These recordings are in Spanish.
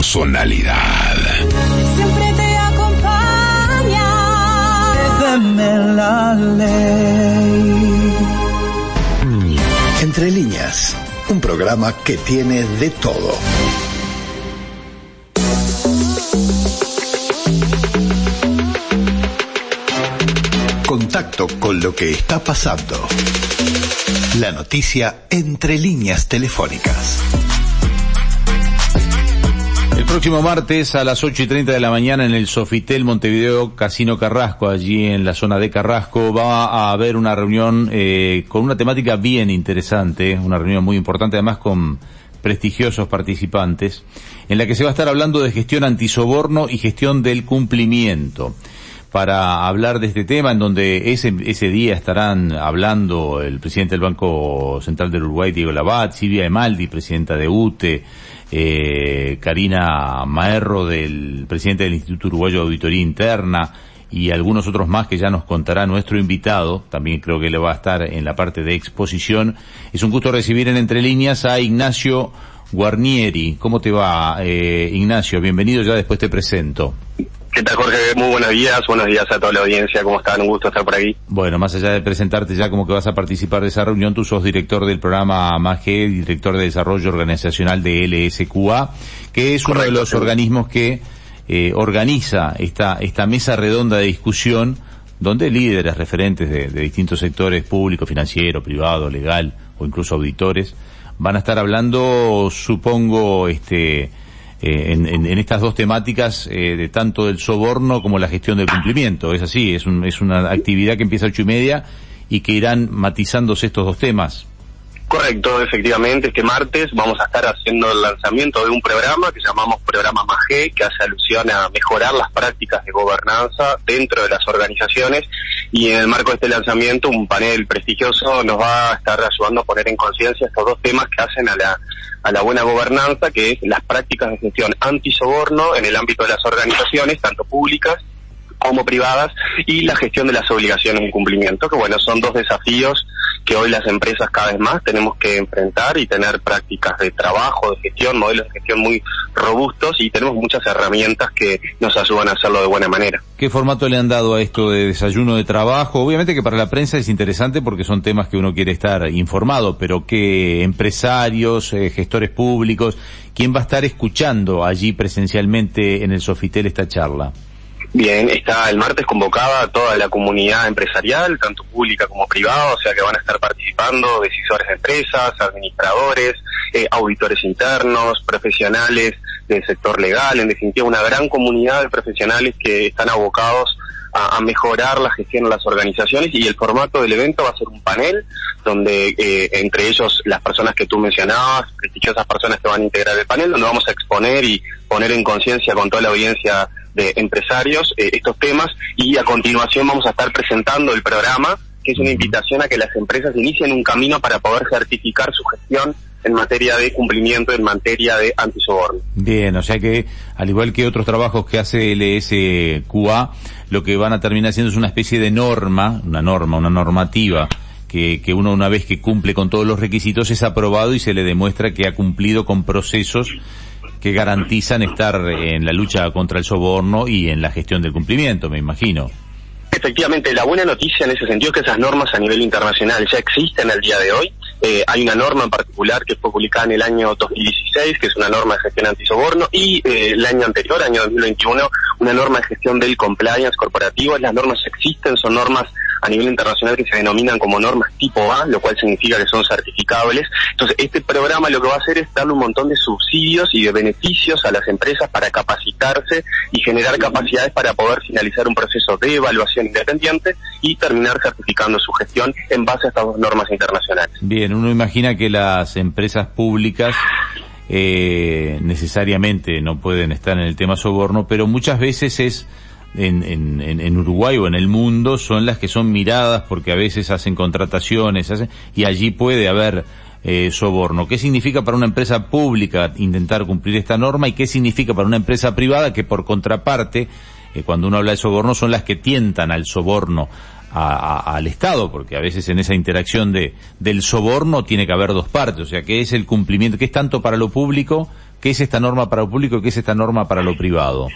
Personalidad. Siempre te acompaña. Déjame la ley. Entre líneas, un programa que tiene de todo. Contacto con lo que está pasando. La noticia entre líneas telefónicas. Próximo martes a las 8 y 30 de la mañana en el Sofitel Montevideo Casino Carrasco, allí en la zona de Carrasco, va a haber una reunión eh, con una temática bien interesante, una reunión muy importante además con prestigiosos participantes, en la que se va a estar hablando de gestión antisoborno y gestión del cumplimiento. Para hablar de este tema, en donde ese, ese día estarán hablando el presidente del Banco Central del Uruguay, Diego Labat, Silvia Emaldi, presidenta de UTE, eh, Karina Maerro, del presidente del Instituto Uruguayo de Auditoría Interna, y algunos otros más que ya nos contará nuestro invitado, también creo que le va a estar en la parte de exposición. Es un gusto recibir en Entre Líneas a Ignacio Guarnieri. ¿Cómo te va, eh, Ignacio? Bienvenido, ya después te presento. ¿Qué tal, Jorge? Muy buenos días. Buenos días a toda la audiencia. ¿Cómo están? Un gusto estar por aquí. Bueno, más allá de presentarte ya como que vas a participar de esa reunión, tú sos director del programa MAGE, director de desarrollo organizacional de LSQA, que es uno de los sí. organismos que eh, organiza esta, esta mesa redonda de discusión donde líderes referentes de, de distintos sectores público, financiero, privado, legal o incluso auditores van a estar hablando, supongo, este, eh, en, en- en estas dos temáticas eh, de tanto del soborno como la gestión del cumplimiento. Es así, es, un- es una actividad que empieza a ocho y media y que irán matizándose estos dos temas. Correcto, efectivamente. Este martes vamos a estar haciendo el lanzamiento de un programa que llamamos Programa MAGE, que hace alusión a mejorar las prácticas de gobernanza dentro de las organizaciones. Y en el marco de este lanzamiento, un panel prestigioso nos va a estar ayudando a poner en conciencia estos dos temas que hacen a la, a la buena gobernanza, que es las prácticas de gestión antisoborno en el ámbito de las organizaciones, tanto públicas como privadas, y la gestión de las obligaciones de cumplimiento, que bueno, son dos desafíos que hoy las empresas cada vez más tenemos que enfrentar y tener prácticas de trabajo, de gestión, modelos de gestión muy robustos y tenemos muchas herramientas que nos ayudan a hacerlo de buena manera. ¿Qué formato le han dado a esto de desayuno de trabajo? Obviamente que para la prensa es interesante porque son temas que uno quiere estar informado, pero ¿qué empresarios, eh, gestores públicos, quién va a estar escuchando allí presencialmente en el Sofitel esta charla? Bien, está el martes convocada toda la comunidad empresarial, tanto pública como privada, o sea que van a estar participando decisores de empresas, administradores, eh, auditores internos, profesionales del sector legal, en definitiva una gran comunidad de profesionales que están abocados a, a mejorar la gestión de las organizaciones y el formato del evento va a ser un panel donde eh, entre ellos las personas que tú mencionabas, prestigiosas personas que van a integrar el panel, donde vamos a exponer y poner en conciencia con toda la audiencia de empresarios eh, estos temas y a continuación vamos a estar presentando el programa que es una invitación a que las empresas inicien un camino para poder certificar su gestión en materia de cumplimiento, en materia de antisoborno. Bien, o sea que, al igual que otros trabajos que hace LSQA, lo que van a terminar siendo es una especie de norma, una norma, una normativa, que, que uno una vez que cumple con todos los requisitos es aprobado y se le demuestra que ha cumplido con procesos que garantizan estar en la lucha contra el soborno y en la gestión del cumplimiento, me imagino. Efectivamente, la buena noticia en ese sentido es que esas normas a nivel internacional ya existen al día de hoy. Eh, hay una norma en particular que fue publicada en el año 2016, que es una norma de gestión antisoborno, y eh, el año anterior, año 2021, una norma de gestión del compliance corporativo. Las normas existen, son normas a nivel internacional que se denominan como normas tipo A, lo cual significa que son certificables. Entonces, este programa lo que va a hacer es darle un montón de subsidios y de beneficios a las empresas para capacitarse y generar capacidades para poder finalizar un proceso de evaluación independiente y terminar certificando su gestión en base a estas dos normas internacionales. Bien, uno imagina que las empresas públicas eh, necesariamente no pueden estar en el tema soborno, pero muchas veces es en, en, en- Uruguay o en el mundo son las que son miradas porque a veces hacen contrataciones hacen- y allí puede haber eh, soborno. ¿Qué significa para una empresa pública intentar cumplir esta norma y qué significa para una empresa privada que por contraparte, eh, cuando uno habla de soborno, son las que tientan al soborno al Estado, porque a veces en esa interacción de, del soborno tiene que haber dos partes, o sea, ¿qué es el cumplimiento? ¿Qué es tanto para lo público? ¿Qué es esta norma para lo público? ¿Qué es esta norma para lo privado?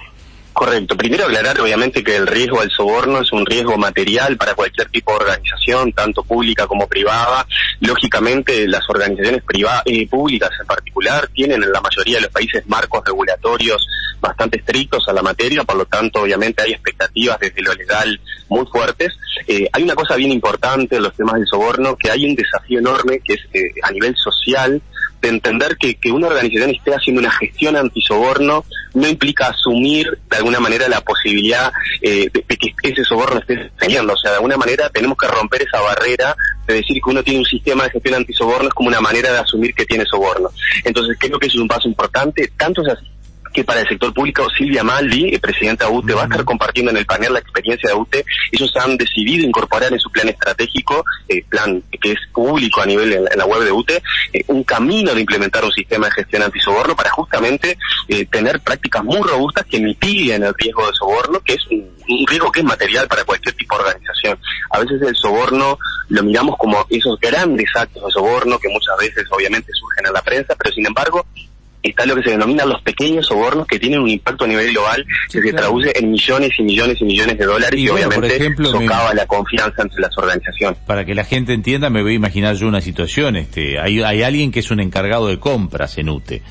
Correcto. Primero aclarar, obviamente, que el riesgo al soborno es un riesgo material para cualquier tipo de organización, tanto pública como privada. Lógicamente, las organizaciones privadas eh, públicas en particular tienen en la mayoría de los países marcos regulatorios bastante estrictos a la materia, por lo tanto, obviamente, hay expectativas desde lo legal muy fuertes. Eh, hay una cosa bien importante en los temas del soborno, que hay un desafío enorme que es eh, a nivel social de entender que, que una organización esté haciendo una gestión antisoborno no implica asumir de alguna manera la posibilidad eh, de, que ese soborno esté teniendo. O sea, de alguna manera tenemos que romper esa barrera de decir que uno tiene un sistema de gestión antisoborno es como una manera de asumir que tiene soborno. Entonces creo que eso es un paso importante. Tanto es así que para el sector público Silvia Maldi, presidenta de UTE, va a estar compartiendo en el panel la experiencia de UTE. Ellos han decidido incorporar en su plan estratégico, eh, plan que es público a nivel en, la web de UTE, eh, un camino de implementar un sistema de gestión antisoborno para justamente eh, tener prácticas muy robustas que mitiguen el riesgo de soborno, que es un, un riesgo que es material para cualquier tipo de organización. A veces el soborno lo miramos como esos grandes actos de soborno que muchas veces obviamente surgen en la prensa, pero sin embargo está lo que se denomina los pequeños sobornos que tienen un impacto a nivel global que se traduce en millones y millones y millones de dólares y, obviamente ejemplo, socava la confianza entre las organizaciones. Para que la gente entienda, me voy a imaginar yo una situación, este, hay, hay alguien que es un encargado de compras en UTE.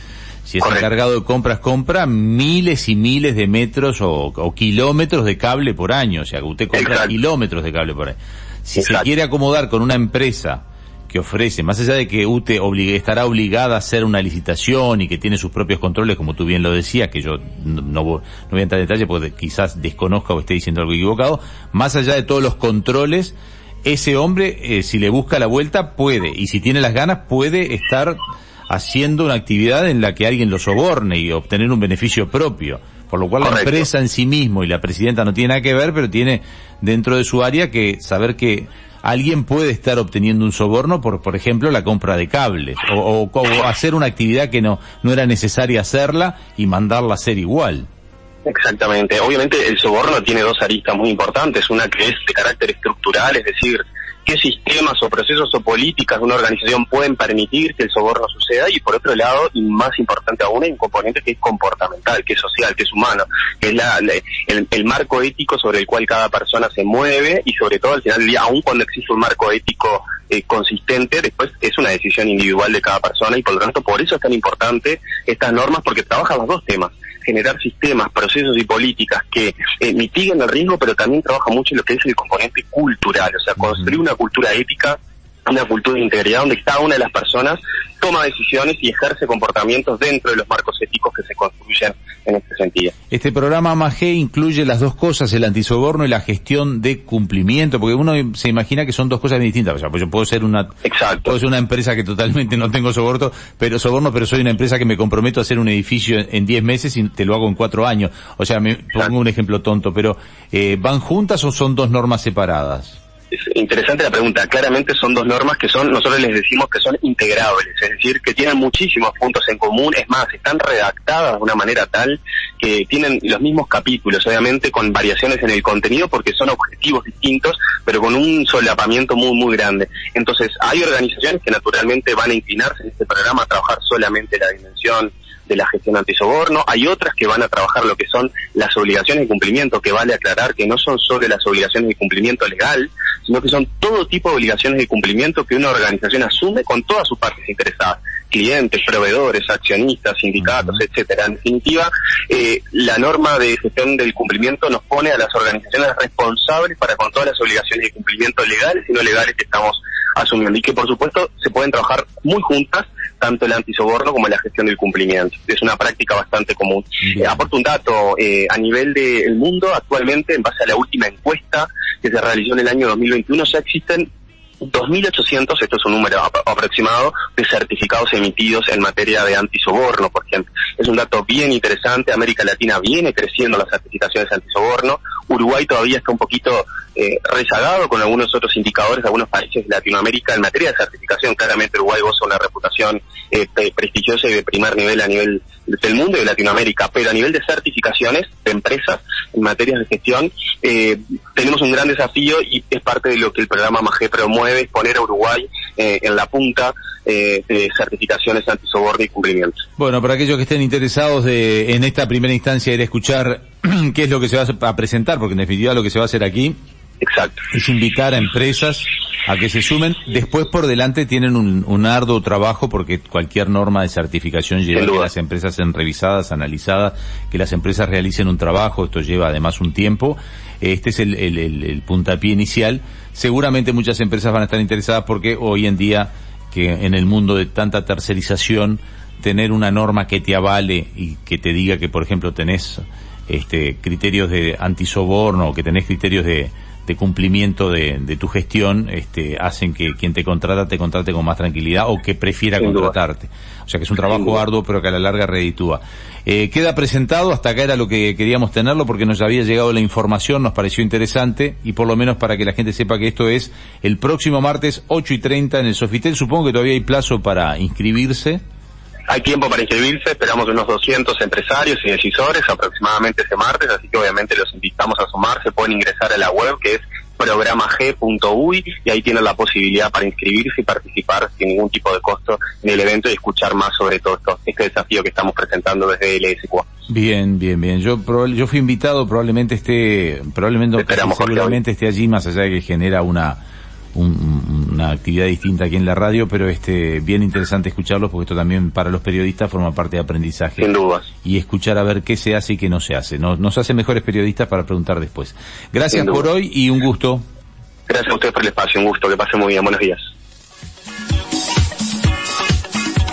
Si es encargado de compras, compra miles y miles de metros o, kilómetros de cable por año. O sea, que usted compra kilómetros de cable por año. Si se quiere acomodar con una empresa que ofrece, más allá de que UTE estará obligada a hacer una licitación y que tiene sus propios controles, como tú bien lo decías, que yo no, voy a entrar en detalle porque quizás desconozca o esté diciendo algo equivocado, más allá de todos los controles, ese hombre, eh, si le busca la vuelta, puede, y si tiene las ganas, puede estar haciendo una actividad en la que alguien lo soborne y obtener un beneficio propio. Por lo cual la empresa en sí mismo y la presidenta no tiene nada que ver, pero tiene dentro de su área que saber que alguien puede estar obteniendo un soborno por, por ejemplo, la compra de cables o, hacer una actividad que no, no era necesaria hacerla y mandarla a hacer igual. Exactamente. Obviamente el soborno tiene dos aristas muy importantes. Una que es de carácter estructural, es decir, qué sistemas o procesos o políticas de una organización pueden permitir que el soborno suceda y por otro lado, y más importante aún, hay un componente que es comportamental, que es social, que es humano, que es la, el, marco ético sobre el cual cada persona se mueve y sobre todo al final del día, aun cuando existe un marco ético eh, consistente, después es una decisión individual de cada persona y por lo tanto por eso es tan importante estas normas porque trabajan los dos temas generar sistemas, procesos y políticas que eh, mitiguen el riesgo, pero también trabaja mucho en lo que es el componente cultural, o sea, construir una cultura ética una cultura de integridad donde cada una de las personas toma decisiones y ejerce comportamientos dentro de los marcos éticos que se construyen en este sentido. Este programa MAGE incluye las dos cosas, el antisoborno y la gestión de cumplimiento, porque uno se imagina que son dos cosas distintas. O sea, pues yo puedo ser una, Exacto. puedo ser una empresa que totalmente no tengo soborno, pero soborno, pero soy una empresa que me comprometo a hacer un edificio en 10 meses y te lo hago en 4 años. O sea, me pongo un ejemplo tonto, pero eh, ¿van juntas o son dos normas separadas? Es interesante la pregunta. Claramente son dos normas que son, nosotros les decimos que son integrables, es decir, que tienen muchísimos puntos en común. Es más, están redactadas de una manera tal que tienen los mismos capítulos, obviamente con variaciones en el contenido porque son objetivos distintos, pero con un solapamiento muy, muy grande. Entonces, hay organizaciones que naturalmente van a inclinarse en este programa a trabajar solamente la dimensión de la gestión antisoborno, hay otras que van a trabajar lo que son las obligaciones de cumplimiento, que vale aclarar que no son solo las obligaciones de cumplimiento legal, sino que son todo tipo de obligaciones de cumplimiento que una organización asume con todas sus partes interesadas. Clientes, proveedores, accionistas, sindicatos, etcétera. En definitiva, eh, la norma de gestión del cumplimiento nos pone a las organizaciones responsables para con todas las obligaciones de cumplimiento legales y no legales que estamos asumiendo. Y que por supuesto se pueden trabajar muy juntas tanto el antisoborno como la gestión del cumplimiento. Es una práctica bastante común. Eh, aporto un dato, eh, a nivel del mundo, actualmente, en base a la última encuesta que se realizó en el año 2021, ya existen 2.800, esto es un número aproximado, de certificados emitidos en materia de antisoborno, por ejemplo. Es un dato bien interesante, América Latina viene creciendo las certificaciones antisoborno, Uruguay todavía está un poquito eh, rezagado con algunos otros indicadores, algunos países de Latinoamérica en materia de certificación. Claramente Uruguay goza una reputación eh, prestigiosa y de primer nivel a nivel del mundo y de Latinoamérica, pero a nivel de certificaciones de empresas en materias de gestión, eh, tenemos un gran desafío y es parte de lo que el programa MAGE promueve, es poner a Uruguay eh, en la punta eh, de certificaciones antisoborno y cumplimiento. Bueno, para aquellos que estén interesados de, en esta primera instancia ir a escuchar qué es lo que se va a presentar, porque en definitiva lo que se va a hacer aquí Exacto. es invitar a empresas a que se sumen. Después por delante tienen un, un arduo trabajo porque cualquier norma de certificación lleva a que las empresas sean revisadas, analizadas, que las empresas realicen un trabajo. Esto lleva además un tiempo. Este es el, el, el, el puntapié inicial. Seguramente muchas empresas van a estar interesadas porque hoy en día que en el mundo de tanta tercerización tener una norma que te avale y que te diga que por ejemplo tenés este criterios de antisoborno o que tenés criterios de de cumplimiento de, de, tu gestión este, hacen que quien te contrata te contrate con más tranquilidad o que prefiera Sin contratarte. Duda. O sea que es un trabajo arduo pero que a la larga reditúa. Eh, queda presentado, hasta acá era lo que queríamos tenerlo porque nos había llegado la información, nos pareció interesante y por lo menos para que la gente sepa que esto es el próximo martes 8 y 30 en el Sofitel. Supongo que todavía hay plazo para inscribirse. Hay tiempo para inscribirse, esperamos unos 200 empresarios y decisores aproximadamente ese martes, así que obviamente los invitamos a sumarse, pueden ingresar a la web que es programag.uy y ahí tienen la posibilidad para inscribirse y participar sin ningún tipo de costo en el evento y escuchar más sobre todo esto, este desafío que estamos presentando desde LSQA. Bien, bien, bien. Yo yo fui invitado, probablemente esté, probablemente Esperamos, seguramente esté allí, más allá de que genera una un, una actividad distinta aquí en la radio, pero este bien interesante escucharlos porque esto también para los periodistas forma parte de aprendizaje. Sin dudas. Y escuchar a ver qué se hace y qué no se hace. Nos, nos hace mejores periodistas para preguntar después. Gracias por hoy y un gusto. Gracias a ustedes por el espacio, un gusto, que pasen muy bien, buenos días.